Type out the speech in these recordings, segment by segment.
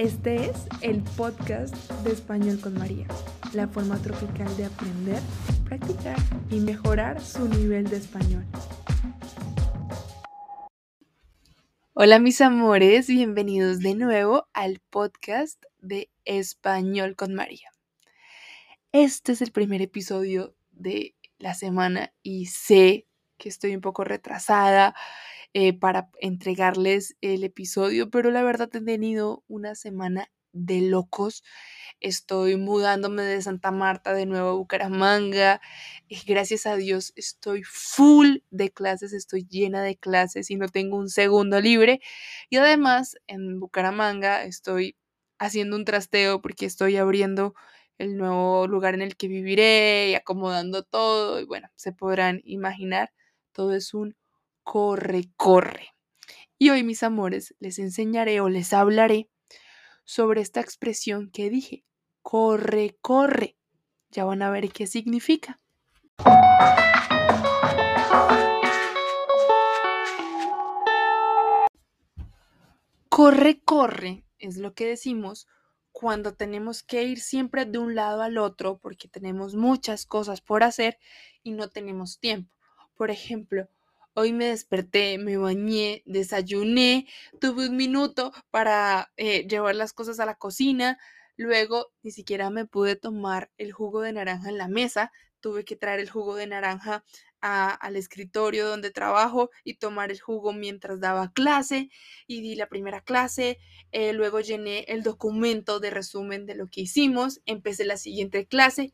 Este es el podcast de Español con María, la forma tropical de aprender, practicar y mejorar su nivel de español. Hola mis amores, bienvenidos de nuevo al podcast de Español con María. Este es el primer episodio de la semana y sé que estoy un poco retrasada eh, para entregarles el episodio, pero la verdad he tenido una semana de locos. Estoy mudándome de Santa Marta de nuevo a Bucaramanga. Y gracias a Dios estoy full de clases, estoy llena de clases y no tengo un segundo libre. Y además en Bucaramanga estoy haciendo un trasteo porque estoy abriendo el nuevo lugar en el que viviré y acomodando todo. Y bueno, se podrán imaginar, todo es un corre, corre. Y hoy, mis amores, les enseñaré o les hablaré sobre esta expresión que dije, corre, corre. Ya van a ver qué significa. Corre, corre es lo que decimos cuando tenemos que ir siempre de un lado al otro porque tenemos muchas cosas por hacer y no tenemos tiempo. Por ejemplo, Hoy me desperté, me bañé, desayuné, tuve un minuto para eh, llevar las cosas a la cocina, luego ni siquiera me pude tomar el jugo de naranja en la mesa, tuve que traer el jugo de naranja al escritorio donde trabajo y tomar el jugo mientras daba clase y di la primera clase, eh, luego llené el documento de resumen de lo que hicimos, empecé la siguiente clase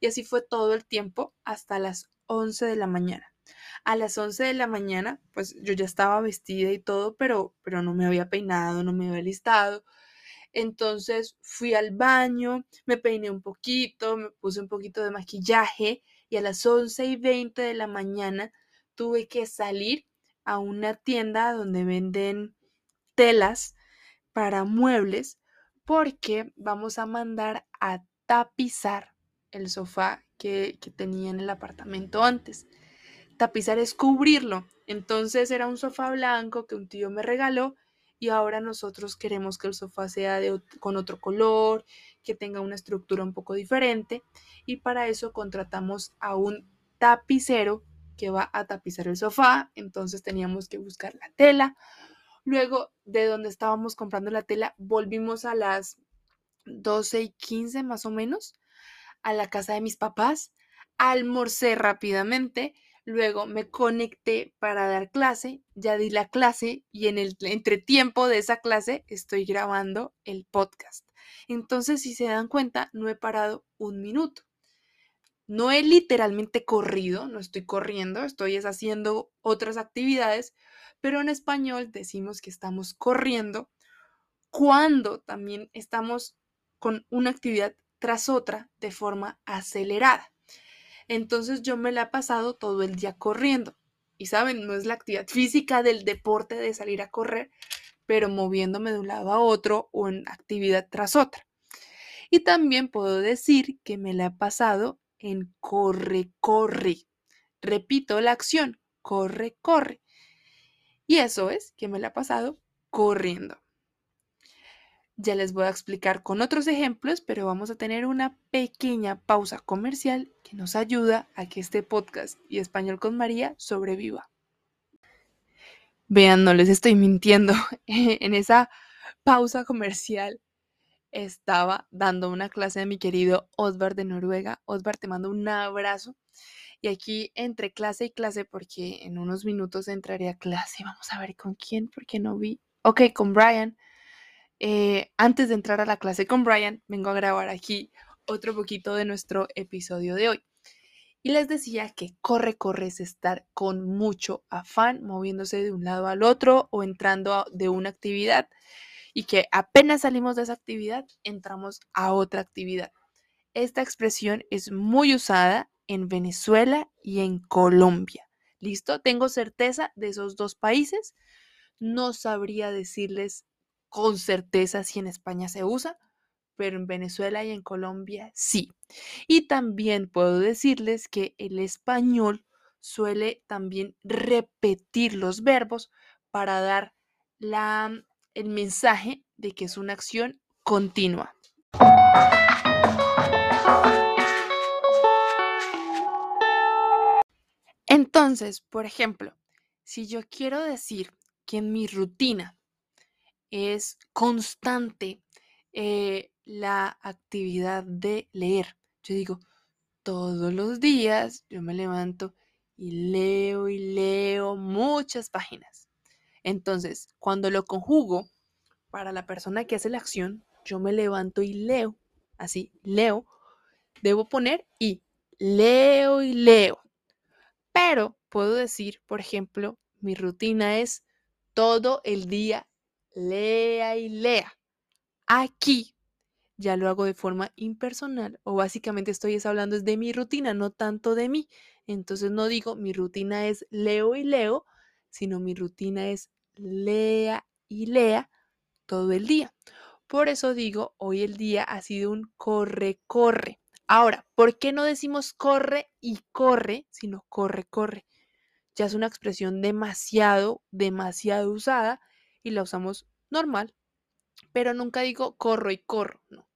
y así fue todo el tiempo hasta las 11 de la mañana. A las 11 de la mañana, pues yo ya estaba vestida y todo, pero, pero no me había peinado, no me había listado. Entonces fui al baño, me peiné un poquito, me puse un poquito de maquillaje y a las 11 y 20 de la mañana tuve que salir a una tienda donde venden telas para muebles porque vamos a mandar a tapizar el sofá que, que tenía en el apartamento antes tapizar es cubrirlo. Entonces era un sofá blanco que un tío me regaló y ahora nosotros queremos que el sofá sea de, con otro color, que tenga una estructura un poco diferente y para eso contratamos a un tapicero que va a tapizar el sofá, entonces teníamos que buscar la tela. Luego de donde estábamos comprando la tela, volvimos a las 12 y 15 más o menos a la casa de mis papás, almorcé rápidamente Luego me conecté para dar clase, ya di la clase y en el entretiempo de esa clase estoy grabando el podcast. Entonces, si se dan cuenta, no he parado un minuto. No he literalmente corrido, no estoy corriendo, estoy haciendo otras actividades, pero en español decimos que estamos corriendo cuando también estamos con una actividad tras otra de forma acelerada. Entonces yo me la he pasado todo el día corriendo. Y saben, no es la actividad física del deporte de salir a correr, pero moviéndome de un lado a otro o en actividad tras otra. Y también puedo decir que me la he pasado en corre, corre. Repito la acción, corre, corre. Y eso es que me la he pasado corriendo. Ya les voy a explicar con otros ejemplos, pero vamos a tener una pequeña pausa comercial que nos ayuda a que este podcast y Español con María sobreviva. Vean, no les estoy mintiendo. en esa pausa comercial estaba dando una clase de mi querido Osvar de Noruega. Osvar, te mando un abrazo. Y aquí entre clase y clase, porque en unos minutos entraré a clase. Vamos a ver con quién, porque no vi. Ok, con Brian. Eh, antes de entrar a la clase con Brian, vengo a grabar aquí otro poquito de nuestro episodio de hoy. Y les decía que corre, corre es estar con mucho afán, moviéndose de un lado al otro o entrando de una actividad y que apenas salimos de esa actividad, entramos a otra actividad. Esta expresión es muy usada en Venezuela y en Colombia. ¿Listo? Tengo certeza de esos dos países. No sabría decirles con certeza si en España se usa, pero en Venezuela y en Colombia sí. Y también puedo decirles que el español suele también repetir los verbos para dar la, el mensaje de que es una acción continua. Entonces, por ejemplo, si yo quiero decir que en mi rutina es constante eh, la actividad de leer, yo digo, todos los días yo me levanto y leo y leo muchas páginas. Entonces, cuando lo conjugo para la persona que hace la acción, yo me levanto y leo. Así, leo. Debo poner y leo y leo. Pero puedo decir, por ejemplo, mi rutina es todo el día lea y lea. Aquí ya lo hago de forma impersonal o básicamente estoy hablando de mi rutina, no tanto de mí. Entonces no digo mi rutina es leo y leo, sino mi rutina es lea y lea todo el día. Por eso digo, hoy el día ha sido un corre, corre. Ahora, ¿por qué no decimos corre y corre, sino corre, corre? Ya es una expresión demasiado, demasiado usada y la usamos normal, pero nunca digo corro y corro, no.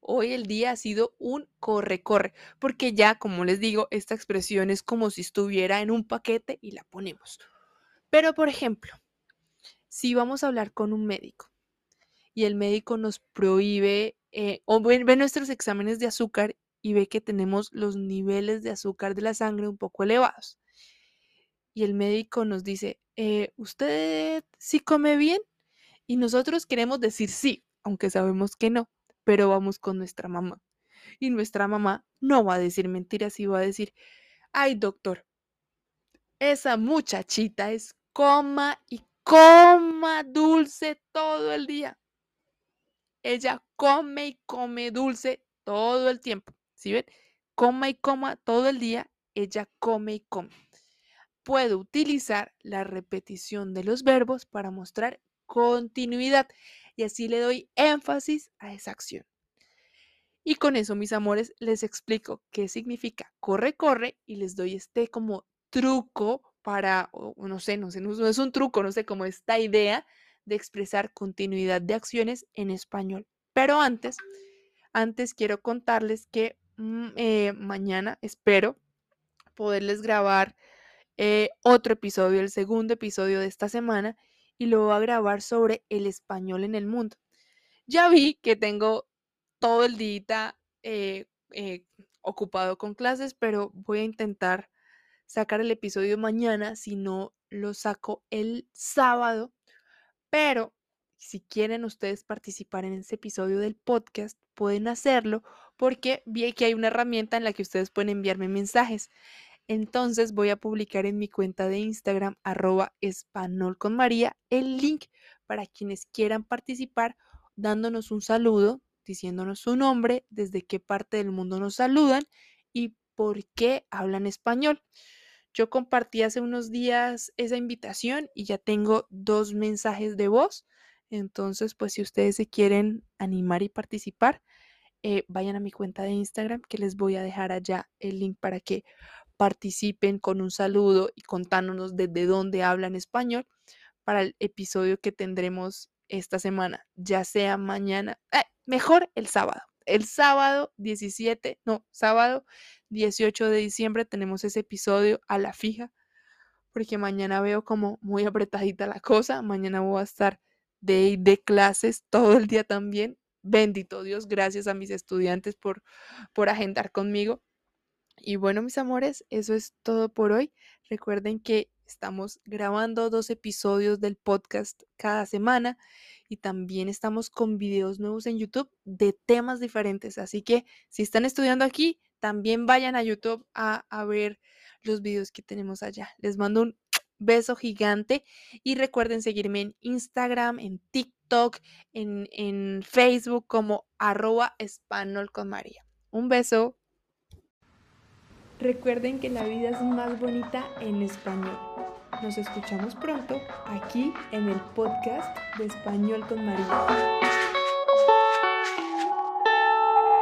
Hoy el día ha sido un corre, corre, porque ya, como les digo, esta expresión es como si estuviera en un paquete y la ponemos. Pero, por ejemplo, si vamos a hablar con un médico y el médico nos prohíbe eh, o ve, nuestros exámenes de azúcar y ve que tenemos los niveles de azúcar de la sangre un poco elevados. Y el médico nos dice, eh, ¿usted sí come bien? Y nosotros queremos decir sí, aunque sabemos que no, pero vamos con nuestra mamá. Y nuestra mamá no va a decir mentiras y va a decir, ay doctor, esa muchachita es coma y coma dulce todo el día. Ella come y come dulce todo el tiempo. ¿Sí ven? Coma y coma todo el día, ella come y come. Puedo utilizar la repetición de los verbos para mostrar continuidad y así le doy énfasis a esa acción. Y con eso, mis amores, les explico qué significa corre, corre y les doy este como truco para, no sé, no sé, no es un truco, no sé, como esta idea de expresar continuidad de acciones en español. Pero antes, antes quiero contarles que mm, eh, mañana espero poderles grabar eh, otro episodio, el segundo episodio de esta semana, y lo voy a grabar sobre el español en el mundo. Ya vi que tengo todo el día eh, ocupado con clases, pero voy a intentar sacar el episodio mañana, si no lo saco el sábado pero si quieren ustedes participar en ese episodio del podcast, pueden hacerlo porque vi que hay una herramienta en la que ustedes pueden enviarme mensajes. Entonces voy a publicar en mi cuenta de Instagram arroba espanol con María el link para quienes quieran participar dándonos un saludo, diciéndonos su nombre, desde qué parte del mundo nos saludan y por qué hablan español. Yo compartí hace unos días esa invitación y ya tengo dos mensajes de voz. Entonces, pues si ustedes se quieren animar y participar, eh, vayan a mi cuenta de Instagram que les voy a dejar allá el link para que participen con un saludo y contándonos desde dónde hablan español para el episodio que tendremos esta semana, ya sea mañana, eh, mejor el sábado. El sábado 17, no, sábado 18 de diciembre tenemos ese episodio a la fija, porque mañana veo como muy apretadita la cosa. Mañana voy a estar de, de clases todo el día también. Bendito Dios, gracias a mis estudiantes por, por agendar conmigo. Y bueno, mis amores, eso es todo por hoy. Recuerden que estamos grabando dos episodios del podcast cada semana y también estamos con videos nuevos en YouTube de temas diferentes. Así que si están estudiando aquí, también vayan a YouTube a, ver los videos que tenemos allá. Les mando un beso gigante y recuerden seguirme en Instagram, en TikTok, en, en Facebook como arroba español con María. Un beso. Recuerden que la vida es más bonita en español. Nos escuchamos pronto aquí en el podcast de Español con María.